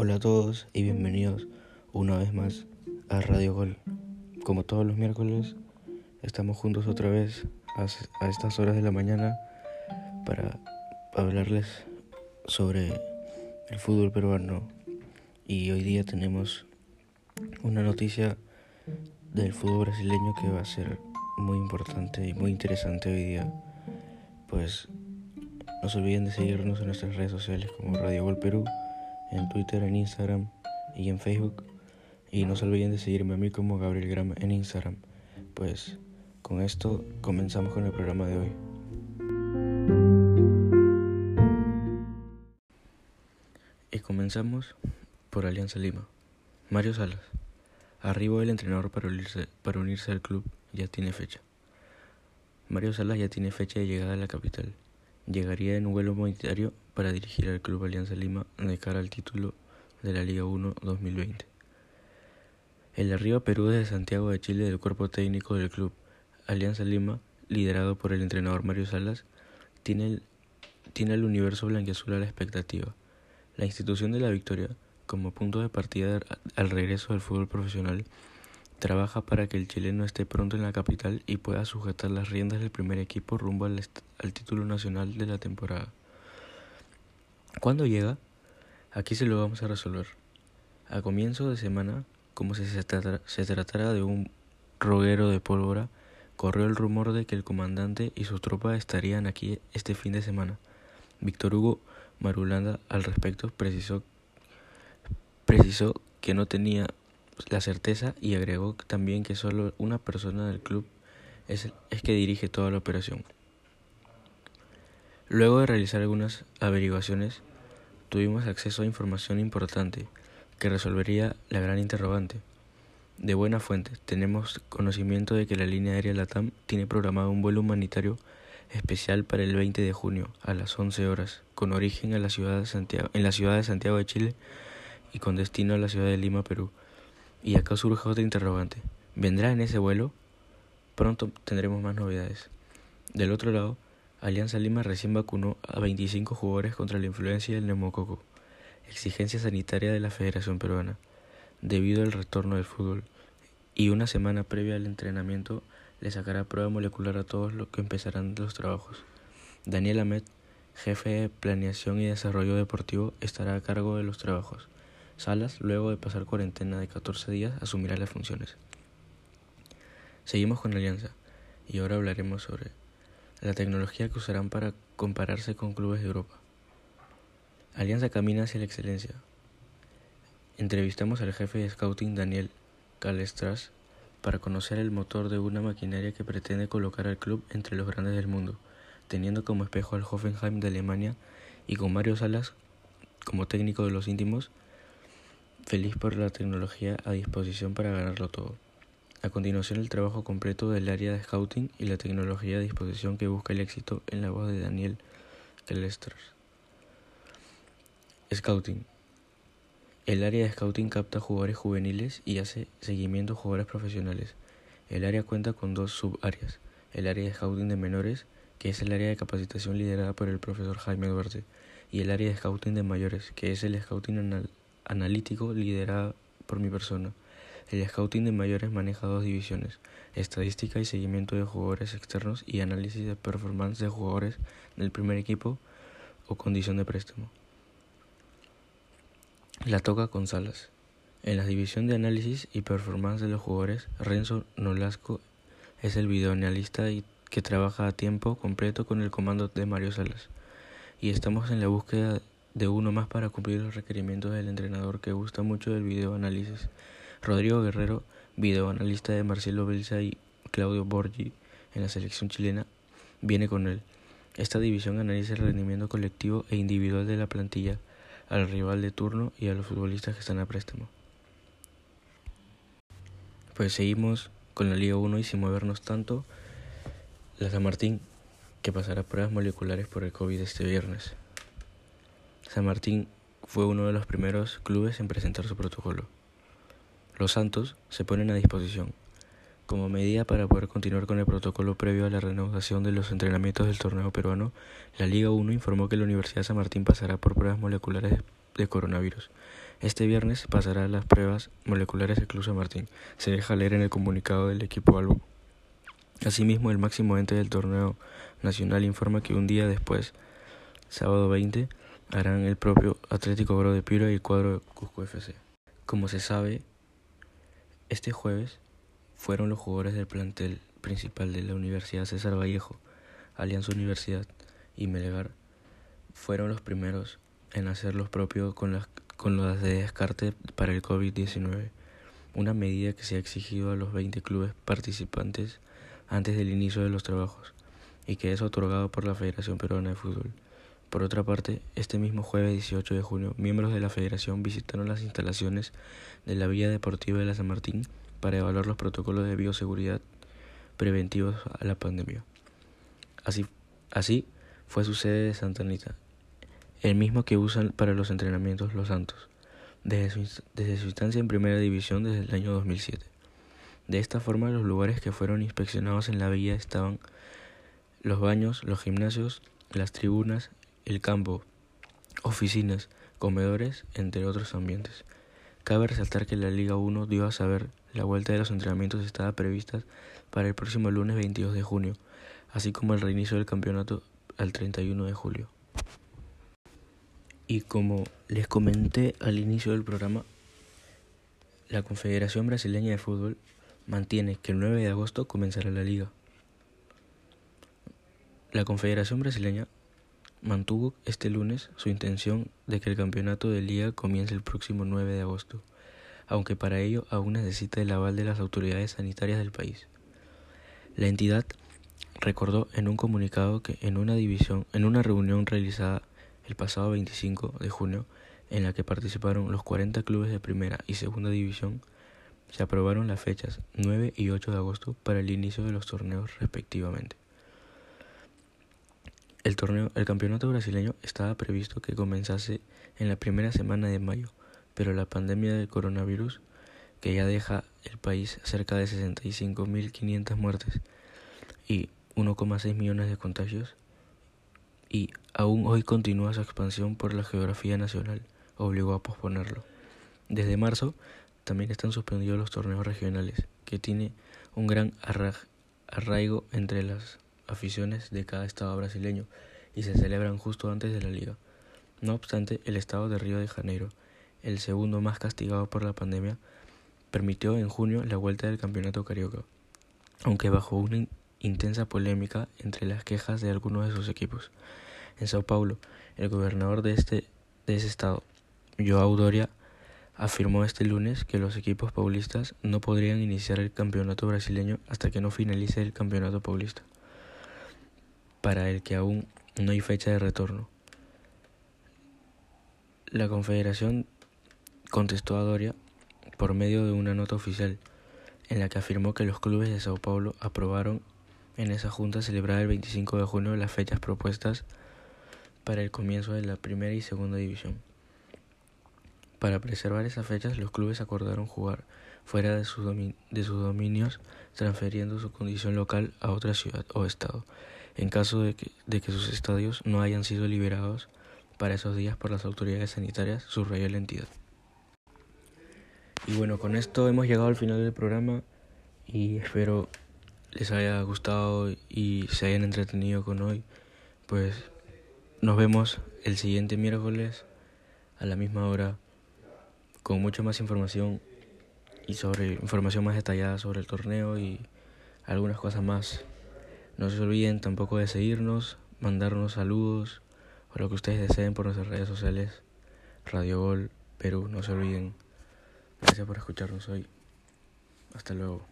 Hola a todos y bienvenidos una vez más a Radio Gol. Como todos los miércoles, estamos juntos otra vez a, estas horas de la mañana para hablarles sobre el fútbol peruano. Y hoy día tenemos una noticia del fútbol brasileño que va a ser muy importante y muy interesante hoy día. Pues no se olviden de seguirnos en nuestras redes sociales como Radio Gol Perú, en Twitter, en Instagram y en Facebook. Y no se olviden de seguirme a mí como Gabriel Gram en Instagram. Pues con esto comenzamos con el programa de hoy. Y comenzamos por Alianza Lima. Mario Salas. Arriba el entrenador para unirse, para unirse al club ya tiene fecha. Mario Salas ya tiene fecha de llegada a la capital llegaría en un vuelo humanitario para dirigir al Club Alianza Lima de cara al título de la Liga 1 2020. El arriba Perú desde Santiago de Chile del cuerpo técnico del club Alianza Lima, liderado por el entrenador Mario Salas, tiene, el, tiene universo blanquiazul a la expectativa. La institución de la victoria, como punto de partida al regreso del fútbol profesional, Trabaja para que el chileno esté pronto en la capital y pueda sujetar las riendas del primer equipo rumbo al, título nacional de la temporada. ¿Cuándo llega? Aquí se lo vamos a resolver. A comienzo de semana, como si se, tratara de un roguero de pólvora, corrió el rumor de que el comandante y su tropa estarían aquí este fin de semana. Víctor Hugo Marulanda al respecto precisó, precisó que no tenía la certeza y agregó también que solo una persona del club es, es que dirige toda la operación. Luego de realizar algunas averiguaciones, tuvimos acceso a información importante que resolvería la gran interrogante. De buena fuente, tenemos conocimiento de que la línea aérea LATAM tiene programado un vuelo humanitario especial para el 20 de junio a las 11 horas, con origen en la ciudad de Santiago, en la ciudad de, Santiago de Chile y con destino a la ciudad de Lima, Perú. Y acá surge otra interrogante. ¿Vendrá en ese vuelo? Pronto tendremos más novedades. Del otro lado, Alianza Lima recién vacunó a 25 jugadores contra la influencia del neumococo, exigencia sanitaria de la Federación Peruana, debido al retorno del fútbol, y una semana previa al entrenamiento le sacará prueba molecular a todos los que empezarán los trabajos. Daniel Amet, jefe de Planeación y Desarrollo Deportivo, estará a cargo de los trabajos. Salas, luego de pasar cuarentena de 14 días, asumirá las funciones. Seguimos con Alianza y ahora hablaremos sobre la tecnología que usarán para compararse con clubes de Europa. Alianza camina hacia la excelencia. Entrevistamos al jefe de scouting Daniel Calestras para conocer el motor de una maquinaria que pretende colocar al club entre los grandes del mundo, teniendo como espejo al Hoffenheim de Alemania y con Mario Salas como técnico de los íntimos feliz por la tecnología a disposición para ganarlo todo. A continuación el trabajo completo del área de scouting y la tecnología a disposición que busca el éxito en la voz de Daniel Kelester. Scouting. El área de scouting capta jugadores juveniles y hace seguimiento a jugadores profesionales. El área cuenta con dos subáreas. El área de scouting de menores, que es el área de capacitación liderada por el profesor Jaime Duarte, y el área de scouting de mayores, que es el scouting anal analítico liderada por mi persona. El scouting de mayores maneja dos divisiones, estadística y seguimiento de jugadores externos y análisis de performance de jugadores del primer equipo o condición de préstamo. La toca con Salas. En la división de análisis y performance de los jugadores, Renzo Nolasco es el videoanalista que trabaja a tiempo completo con el comando de Mario Salas. Y estamos en la búsqueda de uno más para cumplir los requerimientos del entrenador que gusta mucho del videoanálisis. Rodrigo Guerrero, videoanalista de Marcelo Belsa y Claudio Borgi en la selección chilena, viene con él. Esta división analiza el rendimiento colectivo e individual de la plantilla, al rival de turno y a los futbolistas que están a préstamo. Pues seguimos con la Liga 1 y sin movernos tanto, la San Martín, que pasará pruebas moleculares por el COVID este viernes. San Martín fue uno de los primeros clubes en presentar su protocolo. Los Santos se ponen a disposición, como medida para poder continuar con el protocolo previo a la reanudación de los entrenamientos del torneo peruano, la Liga 1 informó que la Universidad San Martín pasará por pruebas moleculares de coronavirus. Este viernes pasará las pruebas moleculares el Club San Martín. Se deja leer en el comunicado del equipo Albo. Asimismo, el máximo ente del torneo nacional informa que un día después, sábado 20, harán el propio Atlético Oro de Piura y el cuadro de Cusco FC. Como se sabe, este jueves fueron los jugadores del plantel principal de la Universidad César Vallejo, Alianza Universidad y Melegar, fueron los primeros en hacer los propios con las con las de descarte para el COVID-19, una medida que se ha exigido a los 20 clubes participantes antes del inicio de los trabajos y que es otorgado por la Federación Peruana de Fútbol. Por otra parte, este mismo jueves 18 de junio, miembros de la Federación visitaron las instalaciones de la Villa Deportiva de la San Martín para evaluar los protocolos de bioseguridad preventivos a la pandemia. Así, así fue su sede de Santa Anita, el mismo que usan para los entrenamientos los Santos, desde su, desde su instancia en Primera División desde el año 2007. De esta forma, los lugares que fueron inspeccionados en la villa estaban los baños, los gimnasios, las tribunas, el campo, oficinas, comedores, entre otros ambientes. Cabe resaltar que la Liga 1 dio a saber la vuelta de los entrenamientos estaba prevista para el próximo lunes 22 de junio, así como el reinicio del campeonato al 31 de julio. Y como les comenté al inicio del programa, la Confederación Brasileña de Fútbol mantiene que el 9 de agosto comenzará la liga. La Confederación Brasileña mantuvo este lunes su intención de que el campeonato de liga comience el próximo 9 de agosto, aunque para ello aún necesita el aval de las autoridades sanitarias del país. La entidad recordó en un comunicado que en una división, en una reunión realizada el pasado 25 de junio, en la que participaron los 40 clubes de primera y segunda división, se aprobaron las fechas 9 y 8 de agosto para el inicio de los torneos respectivamente. El torneo, el campeonato brasileño estaba previsto que comenzase en la primera semana de mayo, pero la pandemia del coronavirus, que ya deja el país cerca de 65.500 muertes y 1,6 millones de contagios, y aún hoy continúa su expansión por la geografía nacional, obligó a posponerlo. Desde marzo también están suspendidos los torneos regionales, que tiene un gran arraigo entre las aficiones de cada estado brasileño y se celebran justo antes de la liga. No obstante, el estado de Río de Janeiro, el segundo más castigado por la pandemia, permitió en junio la vuelta del campeonato carioca, aunque bajo una intensa polémica entre las quejas de algunos de sus equipos. En Sao Paulo, el gobernador de, este, de ese estado, João Doria, afirmó este lunes que los equipos paulistas no podrían iniciar el campeonato brasileño hasta que no finalice el campeonato paulista, para el que aún no hay fecha de retorno. La Confederación contestó a Doria por medio de una nota oficial en la que afirmó que los clubes de Sao Paulo aprobaron en esa junta celebrada el 25 de junio las fechas propuestas para el comienzo de la primera y segunda división. Para preservar esas fechas, los clubes acordaron jugar fuera de, sus dominios, transfiriendo su condición local a otra ciudad o estado, en caso de que, de que sus estadios no hayan sido liberados para esos días por las autoridades sanitarias, subrayó la entidad. Y bueno, con esto hemos llegado al final del programa y espero les haya gustado y se hayan entretenido con hoy, pues nos vemos el siguiente miércoles a la misma hora con mucha más información y sobre información más detallada sobre el torneo y algunas cosas más. No se olviden tampoco de seguirnos, mandarnos saludos o lo que ustedes deseen por nuestras redes sociales. Radio Gol Perú, no se olviden. Gracias por escucharnos hoy. Hasta luego.